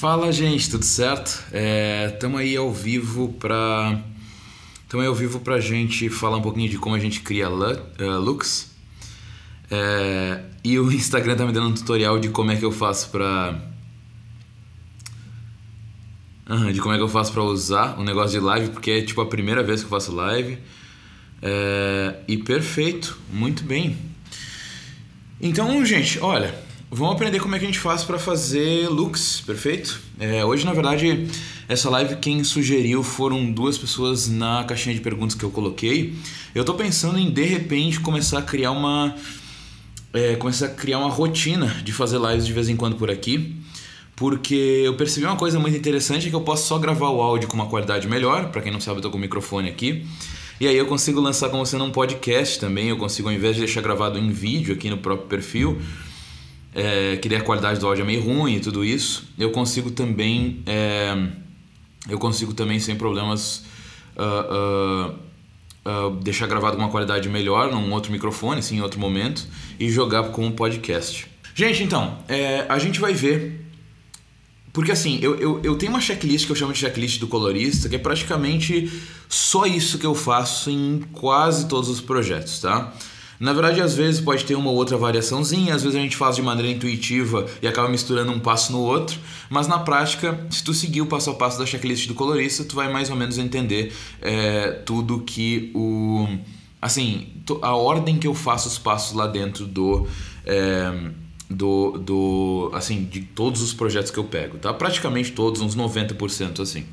Fala gente, tudo certo? Estamos é, aí ao vivo para estamos ao vivo pra gente falar um pouquinho de como a gente cria uh, looks. É, e o Instagram tá me dando um tutorial de como é que eu faço uhum, de como é que eu faço para usar o negócio de live, porque é tipo a primeira vez que eu faço live. É, e perfeito, muito bem. Então, gente, olha, Vamos aprender como é que a gente faz para fazer looks, perfeito? É, hoje, na verdade, essa live quem sugeriu foram duas pessoas na caixinha de perguntas que eu coloquei. Eu tô pensando em de repente começar a criar uma é, começar a criar uma rotina de fazer lives de vez em quando por aqui, porque eu percebi uma coisa muito interessante que eu posso só gravar o áudio com uma qualidade melhor. Para quem não sabe, eu tô com o microfone aqui. E aí eu consigo lançar como sendo um podcast também. Eu consigo, ao invés de deixar gravado em vídeo aqui no próprio perfil é, que a qualidade do áudio é meio ruim e tudo isso, eu consigo também é, eu consigo também sem problemas uh, uh, uh, deixar gravado com uma qualidade melhor num outro microfone, assim, em outro momento e jogar como podcast. Gente, então, é, a gente vai ver porque assim, eu, eu, eu tenho uma checklist que eu chamo de checklist do colorista, que é praticamente só isso que eu faço em quase todos os projetos, tá? Na verdade, às vezes pode ter uma ou outra variaçãozinha, às vezes a gente faz de maneira intuitiva e acaba misturando um passo no outro, mas na prática, se tu seguir o passo a passo da checklist do colorista, tu vai mais ou menos entender é, tudo que o. Assim, a ordem que eu faço os passos lá dentro do. É, do, do assim de todos os projetos que eu pego, tá? Praticamente todos, uns 90% assim.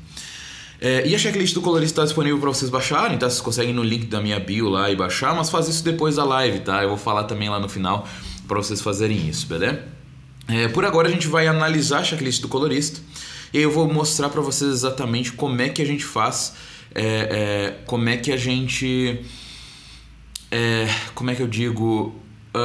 É, e a checklist do colorista está disponível para vocês baixarem, tá? Vocês conseguem no link da minha bio lá e baixar, mas faz isso depois da live, tá? Eu vou falar também lá no final para vocês fazerem isso, beleza? É, por agora a gente vai analisar a checklist do colorista e eu vou mostrar para vocês exatamente como é que a gente faz, é, é como é que a gente, é, como é que eu digo,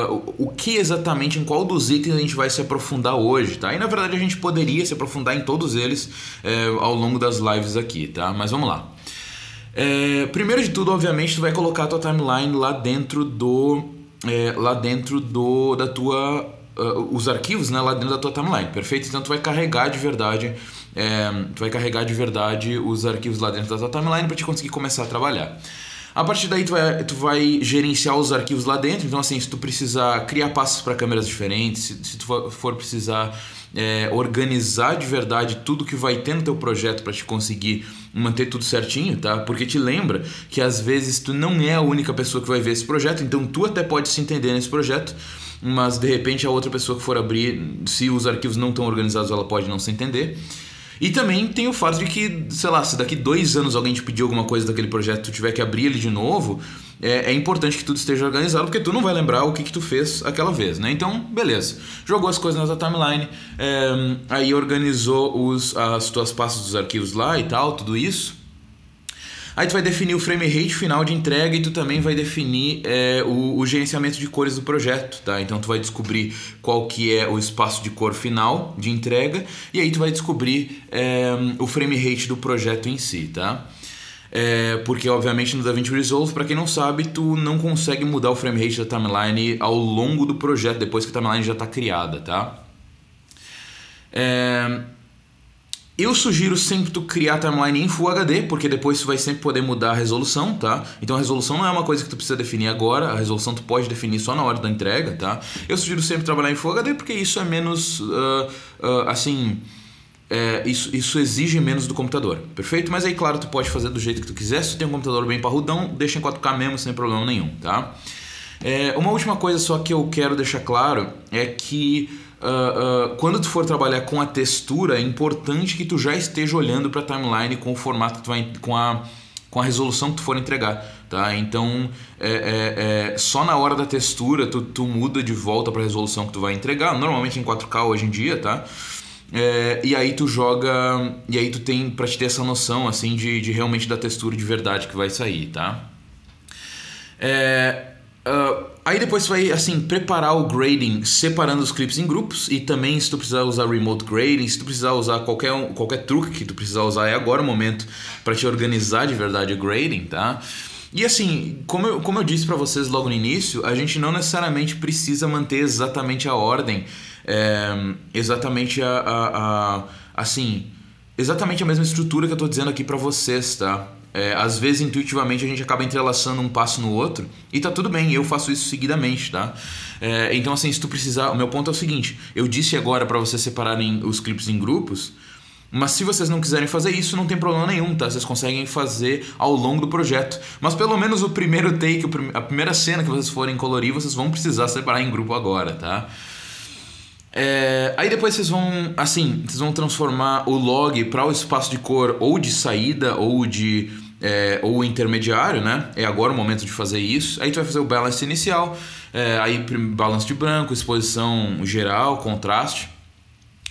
uh, o que exatamente, em qual dos itens a gente vai se aprofundar hoje, tá? E na verdade a gente poderia se aprofundar em todos eles uh, ao longo das lives aqui, tá? Mas vamos lá. É, primeiro de tudo, obviamente, tu vai colocar a tua timeline lá dentro do, é, lá dentro do da tua uh, os arquivos, né, lá dentro da tua timeline, perfeito? Então tu vai carregar de verdade, é, tu vai carregar de verdade os arquivos lá dentro da tua timeline para te conseguir começar a trabalhar. A partir daí tu vai, tu vai gerenciar os arquivos lá dentro. Então assim, se tu precisar criar passos para câmeras diferentes, se, se, tu for precisar é, organizar de verdade tudo que vai ter no teu projeto para te conseguir manter tudo certinho, tá? Porque te lembra que às vezes tu não é a única pessoa que vai ver esse projeto, então tu até pode se entender nesse projeto, mas de repente a outra pessoa que for abrir, se os arquivos não estão organizados, ela pode não se entender. E também tem o fato de que, sei lá, se daqui dois anos alguém te pedir alguma coisa daquele projeto tu tiver que abrir ele de novo, é, é, importante que tudo esteja organizado, porque tu não vai lembrar o que, que tu fez aquela vez, né? Então, beleza. Jogou as coisas na tua timeline, é, aí organizou os, as tuas pastas dos arquivos lá e tal, tudo isso. Aí tu vai definir o frame rate final de entrega e tu também vai definir é, o, o, gerenciamento de cores do projeto, tá? Então tu vai descobrir qual que é o espaço de cor final de entrega e aí tu vai descobrir é, o frame rate do projeto em si, tá? É, porque obviamente no DaVinci Resolve, para quem não sabe, tu não consegue mudar o frame rate da timeline ao longo do projeto depois que a timeline já está criada, tá? É, eu sugiro sempre tu criar timeline em Full HD, porque depois tu vai sempre poder mudar a resolução, tá? Então a resolução não é uma coisa que tu precisa definir agora, a resolução tu pode definir só na hora da entrega, tá? Eu sugiro sempre trabalhar em Full HD porque isso é menos, uh, uh, assim, é, isso, isso exige menos do computador, perfeito? Mas aí, claro, tu pode fazer do jeito que tu quiser, se tu tem um computador bem parrudão, deixa em 4K mesmo, sem problema nenhum, tá? É, uma última coisa só que eu quero deixar claro é que uh, quando tu for trabalhar com a textura, é importante que tu já esteja olhando para a timeline com o formato que tu vai, com a com a resolução que tu for entregar, tá? Então, é, é, é só na hora da textura tu, tu muda de volta para a resolução que tu vai entregar, normalmente em 4K hoje em dia, tá? É, e aí tu joga. E aí tu tem pra te ter essa noção assim de, de realmente da textura de verdade que vai sair, tá? É, Uh, aí depois vai assim preparar o grading separando os clips em grupos e também se tu precisar usar remote grading, se tu precisar usar qualquer, qualquer truque que tu precisar usar é agora o momento para te organizar de verdade o grading, tá? E assim, como eu, como eu disse para vocês logo no início, a gente não necessariamente precisa manter exatamente a ordem, é, exatamente a, a, a, assim, exatamente a mesma estrutura que eu tô dizendo aqui para vocês, tá? É, às vezes, intuitivamente, a gente acaba entrelaçando um passo no outro e tá tudo bem, eu faço isso seguidamente, tá? É, então, assim, se tu precisar. O meu ponto é o seguinte: eu disse agora para vocês separarem os clipes em grupos, mas se vocês não quiserem fazer isso, não tem problema nenhum, tá? Vocês conseguem fazer ao longo do projeto. Mas pelo menos o primeiro take, a primeira cena que vocês forem colorir, vocês vão precisar separar em grupo agora, tá? É, aí depois vocês vão, assim, vocês vão transformar o log para o espaço de cor ou de saída ou de é, ou intermediário, né? É agora o momento de fazer isso. Aí tu vai fazer o balance inicial, é, aí balance de branco, exposição geral, contraste.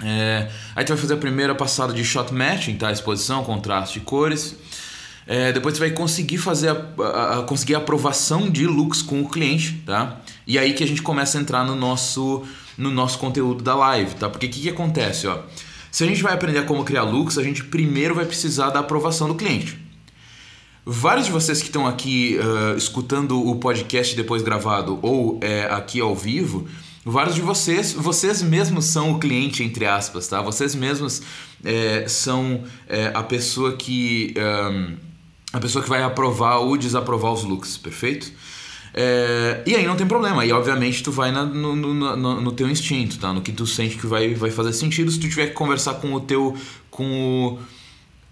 É, aí tu vai fazer a primeira passada de shot matching, tá? Exposição, contraste e cores. É, depois você vai conseguir fazer a, a, a, conseguir a aprovação de looks com o cliente, tá? E aí que a gente começa a entrar no nosso no nosso conteúdo da live, tá? Porque o que, que acontece, ó? Se a gente vai aprender como criar looks, a gente primeiro vai precisar da aprovação do cliente. Vários de vocês que estão aqui uh, escutando o podcast depois gravado ou é, aqui ao vivo, vários de vocês, vocês mesmos são o cliente, entre aspas, tá? Vocês mesmos é, são é, a pessoa que. Um, a pessoa que vai aprovar ou desaprovar os looks, perfeito? É, e aí não tem problema, e obviamente tu vai na, no, no, no, no, teu instinto, tá? No que tu sente que vai, vai fazer sentido. Se tu tiver que conversar com o teu. com o.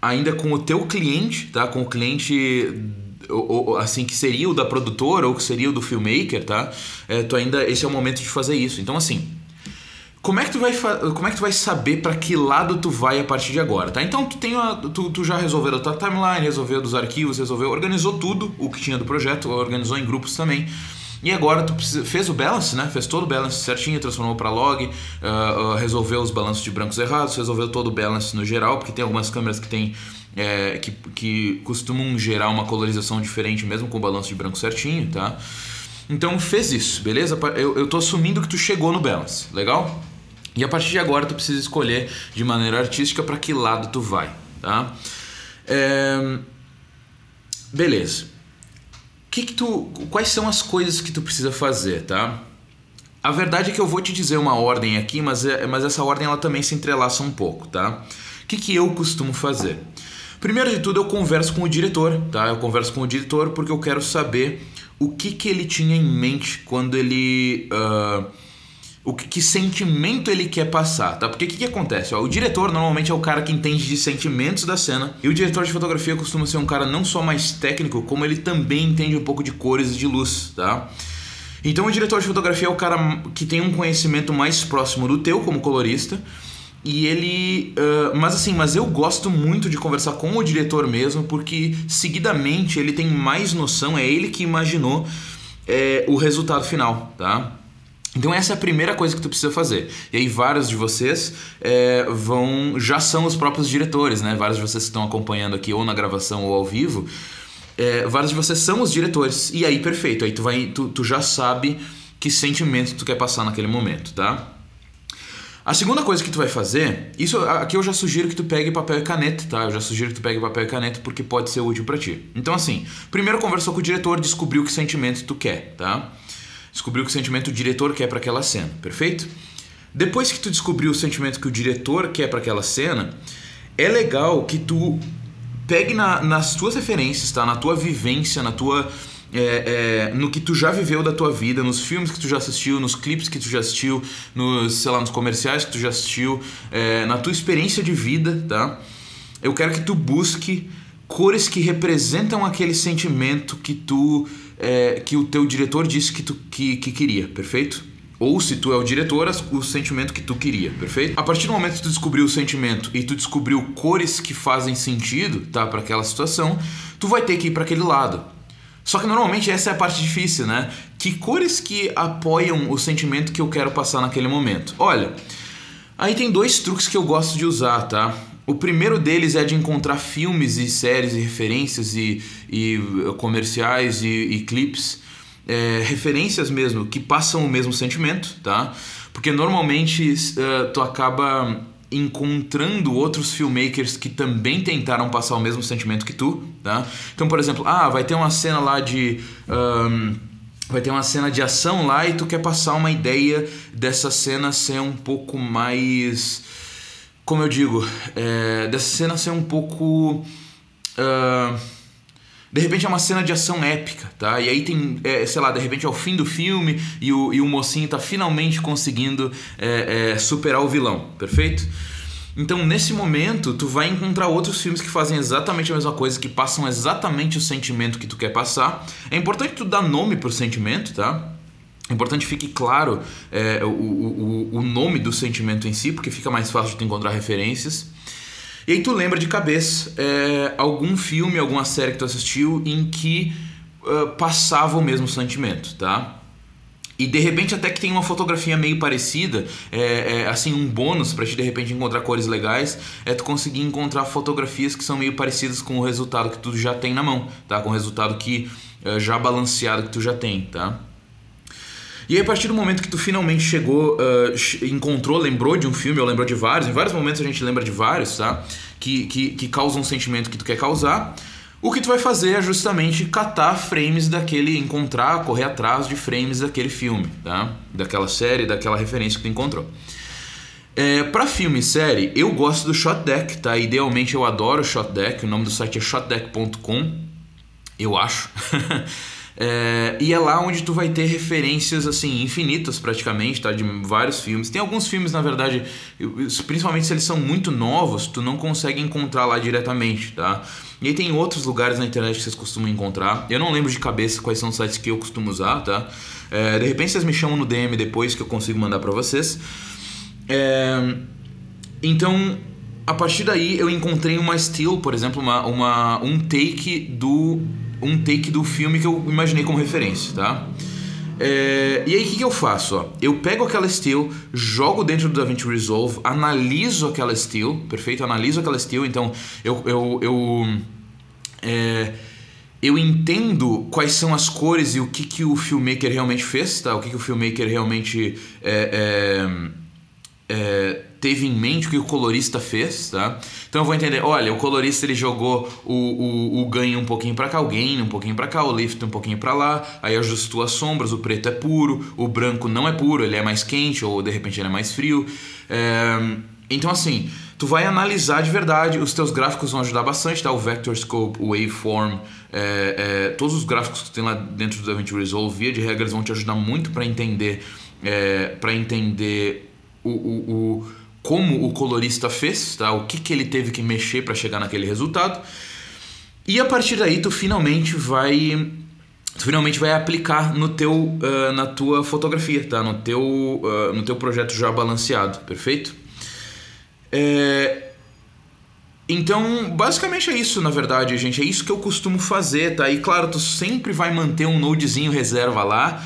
ainda com o teu cliente, tá? Com o cliente assim que seria o da produtora ou que seria o do filmmaker, tá? É, tu ainda esse é o momento de fazer isso. Então assim, como é que tu vai, como é que tu vai saber para que lado tu vai a partir de agora, tá? Então tu, tem tu, tu já resolveu a tua timeline, resolveu dos arquivos, resolveu, organizou tudo o que tinha do projeto, organizou em grupos também. E agora tu fez o balance, né? Fez todo o balance certinho, transformou para log, uh, uh, resolveu os balanços de brancos errados, resolveu todo o balance no geral, porque tem algumas câmeras que tem é, que, que costumam gerar uma colorização diferente mesmo com o balanço de branco certinho, tá? Então fez isso, beleza? Eu, eu tô assumindo que tu chegou no balance, legal? E a partir de agora tu precisa escolher de maneira artística para que lado tu vai, tá? É... Beleza. Que que tu, quais são as coisas que tu precisa fazer, tá? A verdade é que eu vou te dizer uma ordem aqui, mas, é, mas essa ordem ela também se entrelaça um pouco, tá? O que, que eu costumo fazer? Primeiro de tudo, eu converso com o diretor, tá? Eu converso com o diretor porque eu quero saber o que, que ele tinha em mente quando ele. Uh, o que, que, sentimento ele quer passar, tá? Porque o que, que, acontece? Ó, o diretor normalmente é o cara que entende de sentimentos da cena e o diretor de fotografia costuma ser um cara não só mais técnico, como ele também entende um pouco de cores e de luz, tá? Então o diretor de fotografia é o cara que tem um conhecimento mais próximo do teu como colorista e ele. Uh, mas assim, mas eu gosto muito de conversar com o diretor mesmo, porque seguidamente ele tem mais noção, é ele que imaginou é, o resultado final, tá? Então essa é a primeira coisa que tu precisa fazer. E aí vários de vocês é, vão já são os próprios diretores, né? Vários de vocês que estão acompanhando aqui ou na gravação ou ao vivo, é, vários de vocês são os diretores. E aí perfeito, aí tu vai, tu, tu já sabe que sentimento tu quer passar naquele momento, tá? A segunda coisa que tu vai fazer, isso aqui eu já sugiro que tu pegue papel e caneta, tá? Eu já sugiro que tu pegue papel e caneta porque pode ser útil para ti. Então assim, primeiro conversou com o diretor, descobriu que sentimento tu quer, tá? Descobriu que sentimento o diretor quer para aquela cena, perfeito? Depois que tu descobriu o sentimento que o diretor quer para aquela cena, é legal que tu pegue na, nas tuas referências, tá? Na tua vivência, na tua é, é, no que tu já viveu da tua vida, nos filmes que tu já assistiu, nos clipes que tu já assistiu, nos, sei lá, nos comerciais que tu já assistiu, é, na tua experiência de vida, tá? Eu quero que tu busque cores que representam aquele sentimento que tu é, que o teu diretor disse que tu que, que queria, perfeito? Ou se tu é o diretor, o sentimento que tu queria, perfeito? A partir do momento que tu descobriu o sentimento e tu descobriu cores que fazem sentido, tá, para aquela situação, tu vai ter que ir para aquele lado. Só que normalmente essa é a parte difícil, né? Que cores que apoiam o sentimento que eu quero passar naquele momento? Olha, aí tem dois truques que eu gosto de usar, tá? O primeiro deles é de encontrar filmes e séries e referências e, e uh, comerciais e, e clipes, é, referências mesmo, que passam o mesmo sentimento, tá? Porque normalmente uh, tu acaba encontrando outros filmmakers que também tentaram passar o mesmo sentimento que tu, tá? Então, por exemplo, ah, vai ter uma cena lá de. Um, vai ter uma cena de ação lá e tu quer passar uma ideia dessa cena ser um pouco mais. Como eu digo, é, dessa cena ser um pouco. Uh, de repente é uma cena de ação épica, tá? E aí tem, é, sei lá, de repente é o fim do filme e o, e o mocinho tá finalmente conseguindo é, é, superar o vilão, perfeito? Então, nesse momento, tu vai encontrar outros filmes que fazem exatamente a mesma coisa, que passam exatamente o sentimento que tu quer passar. É importante tu dar nome pro sentimento, tá? É importante que fique claro é, o, o, o nome do sentimento em si, porque fica mais fácil de encontrar referências. E aí tu lembra de cabeça é, algum filme, alguma série que tu assistiu em que uh, passava o mesmo sentimento, tá? E de repente até que tem uma fotografia meio parecida, é, é assim, um bônus para te de repente encontrar cores legais, é tu conseguir encontrar fotografias que são meio parecidas com o resultado que tu já tem na mão, tá? Com o resultado que é, já balanceado que tu já tem, tá? E aí, a partir do momento que tu finalmente chegou, uh, encontrou, lembrou de um filme, ou lembrou de vários, em vários momentos a gente lembra de vários, tá? Que, que, que causam um sentimento que tu quer causar. O que tu vai fazer é justamente catar frames daquele, encontrar, correr atrás de frames daquele filme, tá? Daquela série, daquela referência que tu encontrou. É, para filme e série, eu gosto do Shot Deck, tá? Idealmente eu adoro o Shot Deck, o nome do site é shotdeck.com, eu acho. É, e é lá onde tu vai ter referências assim infinitas praticamente, tá? De vários filmes. Tem alguns filmes, na verdade, principalmente se eles são muito novos, tu não consegue encontrar lá diretamente, tá? E aí tem outros lugares na internet que vocês costumam encontrar. Eu não lembro de cabeça quais são os sites que eu costumo usar, tá? É, de repente vocês me chamam no DM depois que eu consigo mandar para vocês. É, então, a partir daí eu encontrei uma still, por exemplo, uma, uma, um take do um take do filme que eu imaginei como referência, tá? É, e aí o que, que, eu faço? Ó? Eu pego aquela still, jogo dentro do DaVinci Resolve, analiso aquela still, perfeito? Analiso aquela still, então eu, eu, eu, é, eu entendo quais são as cores e o que, que o filmmaker realmente fez, tá? O que, que o filmmaker realmente é, é, teve em mente, o que o colorista fez, tá? Então eu vou entender, olha, o colorista ele jogou o, o, o ganho um pouquinho para cá, o gain um pouquinho para cá, o lift um pouquinho para lá, aí ajustou as sombras, o preto é puro, o branco não é puro, ele é mais quente ou de repente ele é mais frio. É... Então assim, tu vai analisar de verdade, os teus gráficos vão ajudar bastante, tá? O Vector Scope, o Waveform, é, é, todos os gráficos que tem lá dentro do DaVinci Resolve, via de regra, eles vão te ajudar muito para entender, é, para entender o, o, o como o colorista fez, tá? O que, que ele teve que mexer para chegar naquele resultado. E a partir daí tu finalmente vai tu finalmente vai aplicar no teu uh, na tua fotografia, tá? No teu uh, no teu projeto já balanceado, perfeito? É... Então, basicamente é isso, na verdade, gente. É isso que eu costumo fazer, tá? E claro, tu sempre vai manter um nodezinho reserva lá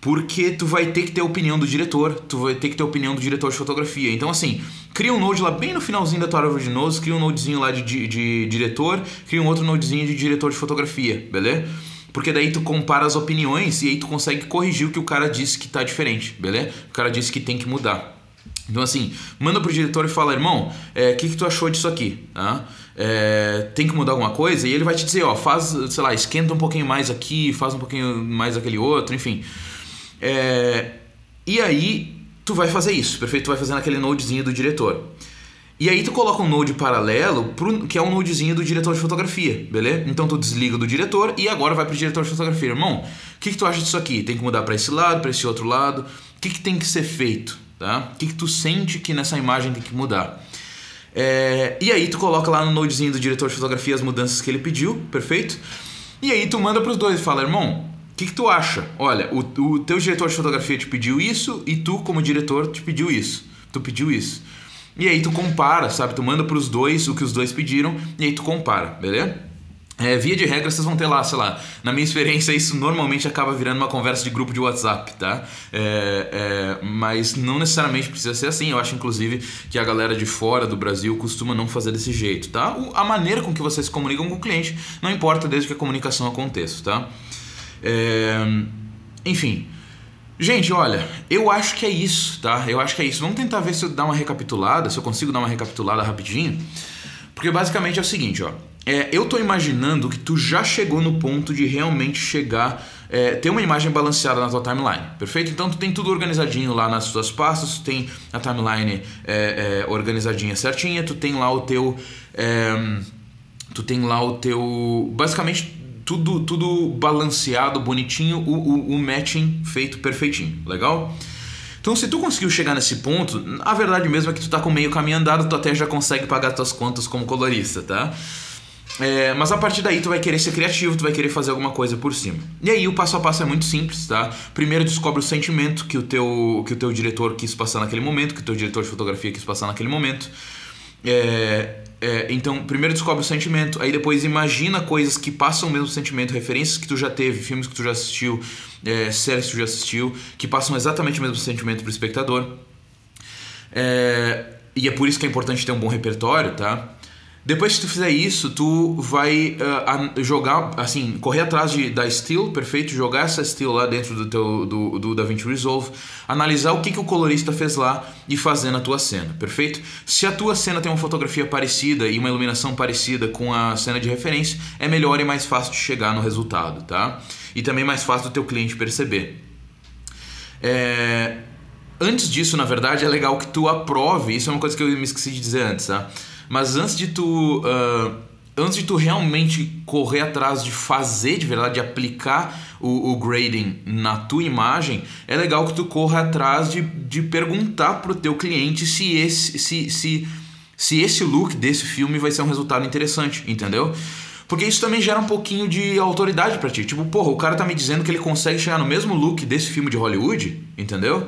porque tu vai ter que ter a opinião do diretor, tu vai ter que ter a opinião do diretor de fotografia. Então, assim, cria um node lá bem no finalzinho da tua árvore de nose, cria um nodezinho lá de, de, de diretor, cria um outro nodezinho de diretor de fotografia, beleza? Porque daí tu compara as opiniões e aí tu consegue corrigir o que o cara disse que tá diferente, beleza? O cara disse que tem que mudar. Então, assim, manda pro diretor e fala, irmão, o é, que, que tu achou disso aqui? Tá? É, tem que mudar alguma coisa? E ele vai te dizer, ó, faz, sei lá, esquenta um pouquinho mais aqui, faz um pouquinho mais aquele outro, enfim. É, e aí tu vai fazer isso, perfeito? Tu vai fazer naquele nodezinho do diretor. E aí tu coloca um node paralelo, pro, que é um nodezinho do diretor de fotografia, beleza? Então tu desliga do diretor e agora vai pro diretor de fotografia. Irmão, o que, que tu acha disso aqui? Tem que mudar para esse lado, para esse outro lado? O que, que tem que ser feito? Tá? O que, que tu sente que nessa imagem tem que mudar? É, e aí tu coloca lá no nodezinho do diretor de fotografia as mudanças que ele pediu, perfeito? E aí tu manda pros dois e fala, irmão, que, que tu acha? Olha, o, o teu diretor de fotografia te pediu isso e tu, como diretor, te pediu isso. Tu pediu isso. E aí tu compara, sabe? Tu manda pros dois o que os dois pediram e aí tu compara, beleza? É, via de regra, vocês vão ter lá, sei lá, na minha experiência, isso normalmente acaba virando uma conversa de grupo de WhatsApp, tá? É, é, mas não necessariamente precisa ser assim. Eu acho, inclusive, que a galera de fora do Brasil costuma não fazer desse jeito, tá? A maneira com que vocês se comunicam com o cliente não importa desde que a comunicação aconteça, tá? É, enfim. Gente, olha, eu acho que é isso, tá? Eu acho que é isso. Vamos tentar ver se eu dar uma recapitulada, se eu consigo dar uma recapitulada rapidinho. Porque basicamente é o seguinte, ó. É, eu tô imaginando que tu já chegou no ponto de realmente chegar, é, ter uma imagem balanceada na tua timeline, perfeito? Então tu tem tudo organizadinho lá nas tuas pastas, tu tem a timeline é, é organizadinha certinha, tu tem lá o teu, é, tu tem lá o teu, basicamente tudo, tudo balanceado, bonitinho, o, o, o matching feito perfeitinho, legal? Então, se tu conseguiu chegar nesse ponto, a verdade mesmo é que tu tá com meio caminho andado, tu até já consegue pagar tuas contas como colorista, tá? É, mas a partir daí tu vai querer ser criativo, tu vai querer fazer alguma coisa por cima. E aí o passo a passo é muito simples, tá? Primeiro descobre o sentimento que o teu, que o teu diretor quis passar naquele momento, que o teu diretor de fotografia quis passar naquele momento. É, é, então, primeiro descobre o sentimento, aí depois imagina coisas que passam o mesmo sentimento, referências que tu já teve, filmes que tu já assistiu, é, séries que tu já assistiu, que passam exatamente o mesmo sentimento pro espectador. É, e é por isso que é importante ter um bom repertório, tá? Depois que tu fizer isso, tu vai uh, jogar, assim, correr atrás de, da Steel, perfeito? Jogar essa Steel lá dentro do teu do, do DaVinci Resolve, analisar o que, que o colorista fez lá e fazer na tua cena, perfeito? Se a tua cena tem uma fotografia parecida e uma iluminação parecida com a cena de referência, é melhor e mais fácil de chegar no resultado, tá? E também mais fácil do teu cliente perceber. É... Antes disso, na verdade, é legal que tu aprove, isso é uma coisa que eu me esqueci de dizer antes, tá? Mas antes de tu. Uh, antes de tu realmente correr atrás de fazer de verdade, de aplicar o, o, grading na tua imagem, é legal que tu corra atrás de, de perguntar pro teu cliente se esse, se, se, se esse look desse filme vai ser um resultado interessante, entendeu? Porque isso também gera um pouquinho de autoridade para ti. Tipo, porra, o cara tá me dizendo que ele consegue chegar no mesmo look desse filme de Hollywood, entendeu?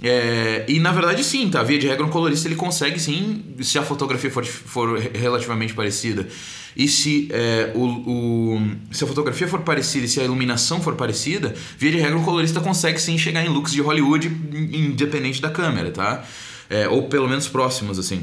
É, e na verdade sim, tá? Via de regra um colorista ele consegue sim, se a fotografia for, for relativamente parecida. E se, é, o, o, se a fotografia for parecida e se a iluminação for parecida, via de regra um colorista consegue sim chegar em looks de Hollywood independente da câmera, tá? É, ou pelo menos próximos, assim.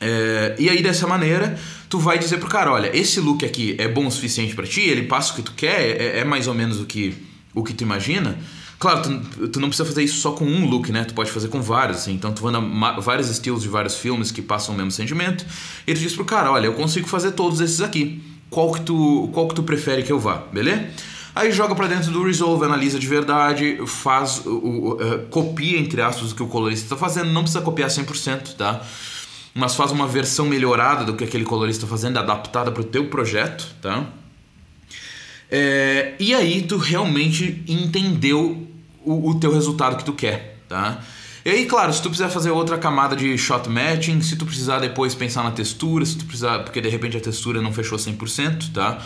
É, e aí dessa maneira tu vai dizer pro cara, olha, esse look aqui é bom o suficiente para ti, ele passa o que tu quer, é, é mais ou menos o que, o que tu imagina. Claro, tu, tu, não precisa fazer isso só com um look, né? Tu pode fazer com vários, assim. Então tu manda vários estilos de vários filmes que passam o mesmo sentimento. E tu diz pro cara, olha, eu consigo fazer todos esses aqui. Qual que tu, qual que tu prefere que eu vá, beleza? Aí joga para dentro do Resolve, analisa de verdade, faz o, o uh, copia entre aspas o que o colorista está fazendo, não precisa copiar 100%, tá? Mas faz uma versão melhorada do que aquele colorista está fazendo, adaptada para o teu projeto, tá? É, e aí tu realmente entendeu o, o teu resultado que tu quer, tá? E aí, claro, se tu precisar fazer outra camada de shot matching, se tu precisar depois pensar na textura, se tu precisar, porque de repente a textura não fechou 100%, tá?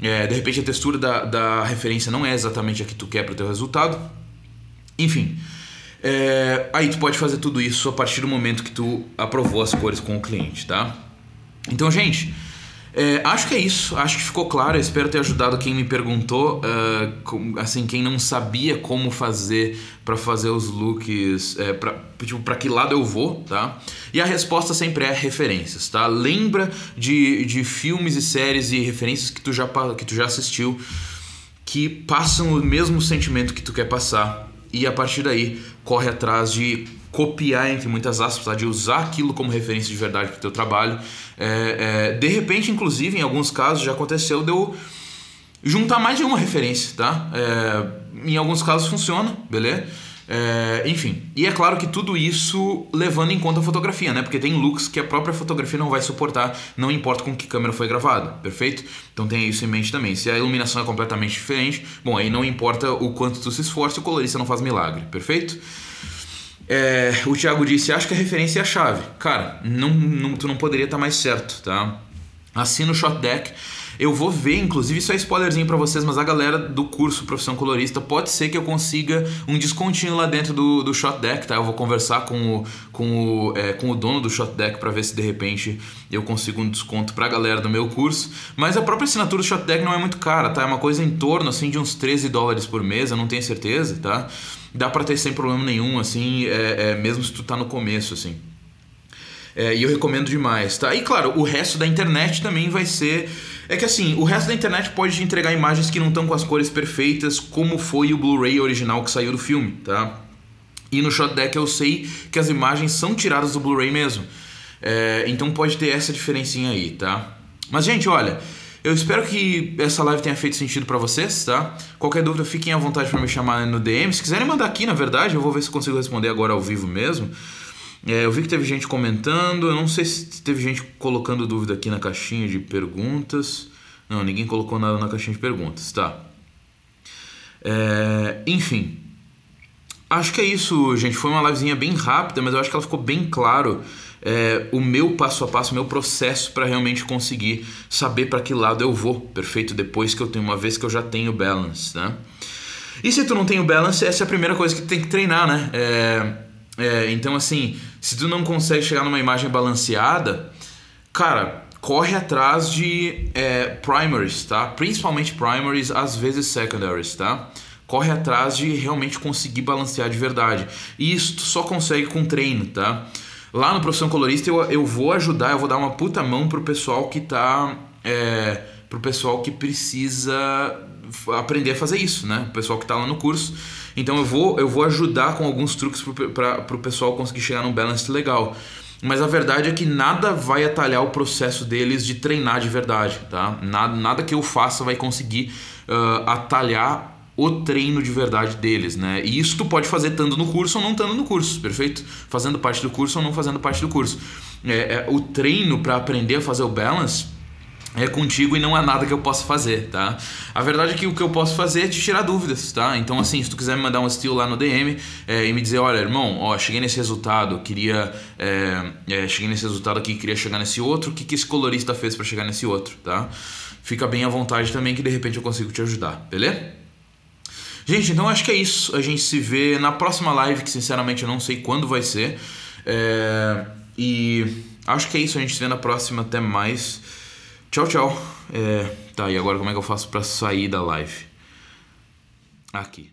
É, de repente a textura da, da referência não é exatamente a que tu quer para o teu resultado. Enfim, é, aí tu pode fazer tudo isso a partir do momento que tu aprovou as cores com o cliente, tá? Então, gente, é, acho que é isso, acho que ficou claro. espero ter ajudado quem me perguntou, uh, assim, quem não sabia como fazer para fazer os looks, é, tipo, pra que lado eu vou, tá? E a resposta sempre é referências, tá? Lembra de, de filmes e séries e referências que tu já, que tu já assistiu que passam o mesmo sentimento que tu quer passar e a partir daí corre atrás de copiar, entre muitas aspas, tá? de usar aquilo como referência de verdade para o teu trabalho. É, é, de repente, inclusive, em alguns casos já aconteceu de eu juntar mais de uma referência, tá? É, em alguns casos funciona, beleza? É, enfim, e é claro que tudo isso levando em conta a fotografia, né? Porque tem looks que a própria fotografia não vai suportar, não importa com que câmera foi gravada, perfeito? Então tenha isso em mente também. Se a iluminação é completamente diferente, bom, aí não importa o quanto tu se esforce, o colorista não faz milagre, perfeito? É, o Thiago disse: Acho que a referência é a chave. Cara, não, não, tu não poderia estar mais certo, tá? Assina o Shot Deck. Eu vou ver, inclusive, isso é spoilerzinho para vocês, mas a galera do curso Profissão Colorista pode ser que eu consiga um descontinho lá dentro do, do Shot Deck, tá? Eu vou conversar com o, com o, é, com o dono do Shot Deck para ver se de repente eu consigo um desconto pra galera do meu curso. Mas a própria assinatura do Shot Deck não é muito cara, tá? É uma coisa em torno assim de uns 13 dólares por mês, eu não tenho certeza, tá? Dá pra ter sem problema nenhum, assim, é, é mesmo se tu tá no começo, assim. É, e eu recomendo demais, tá? E claro, o resto da internet também vai ser. É que assim, o resto da internet pode te entregar imagens que não estão com as cores perfeitas, como foi o Blu-ray original que saiu do filme, tá? E no Shot Deck eu sei que as imagens são tiradas do Blu-ray mesmo. É, então pode ter essa diferencinha aí, tá? Mas, gente, olha. Eu espero que essa live tenha feito sentido para vocês, tá? Qualquer dúvida, fiquem à vontade para me chamar no DM. Se quiserem mandar aqui, na verdade, eu vou ver se consigo responder agora ao vivo mesmo. É, eu vi que teve gente comentando, eu não sei se teve gente colocando dúvida aqui na caixinha de perguntas. Não, ninguém colocou nada na caixinha de perguntas, tá? É, enfim, acho que é isso, gente. Foi uma livezinha bem rápida, mas eu acho que ela ficou bem claro é, o meu passo a passo, o meu processo para realmente conseguir saber para que lado eu vou, perfeito? Depois que eu tenho, uma vez que eu já tenho balance, né? E se tu não tem o balance, essa é a primeira coisa que tu tem que treinar, né? É, é, então, assim, se tu não consegue chegar numa imagem balanceada, cara, corre atrás de é, primaries, tá? Principalmente primaries, às vezes secondaries, tá? Corre atrás de realmente conseguir balancear de verdade. E isso tu só consegue com treino, tá? Lá no Profissão Colorista eu, eu vou ajudar, eu vou dar uma puta mão pro pessoal que tá. É, pro pessoal que precisa aprender a fazer isso, né? O pessoal que tá lá no curso. Então eu vou, eu vou ajudar com alguns truques para o pessoal conseguir chegar num balance legal. Mas a verdade é que nada vai atalhar o processo deles de treinar de verdade, tá? Nada, nada que eu faça vai conseguir uh, atalhar o treino de verdade deles, né? E isso tu pode fazer estando no curso ou não estando no curso, perfeito? Fazendo parte do curso ou não fazendo parte do curso. É, é o treino para aprender a fazer o balance é contigo e não há nada que eu possa fazer, tá? A verdade é que o que eu posso fazer é te tirar dúvidas, tá? Então, assim, se tu quiser me mandar um estilo lá no DM é, e me dizer, olha, irmão, ó, cheguei nesse resultado, queria. É, é, cheguei nesse resultado aqui, queria chegar nesse outro, o que, que esse colorista fez para chegar nesse outro, tá? Fica bem à vontade também que de repente eu consigo te ajudar, beleza? Gente, então acho que é isso. A gente se vê na próxima live, que sinceramente eu não sei quando vai ser. É, e acho que é isso. A gente se vê na próxima. Até mais. Tchau, tchau. É, tá, e agora como é que eu faço para sair da live? Aqui.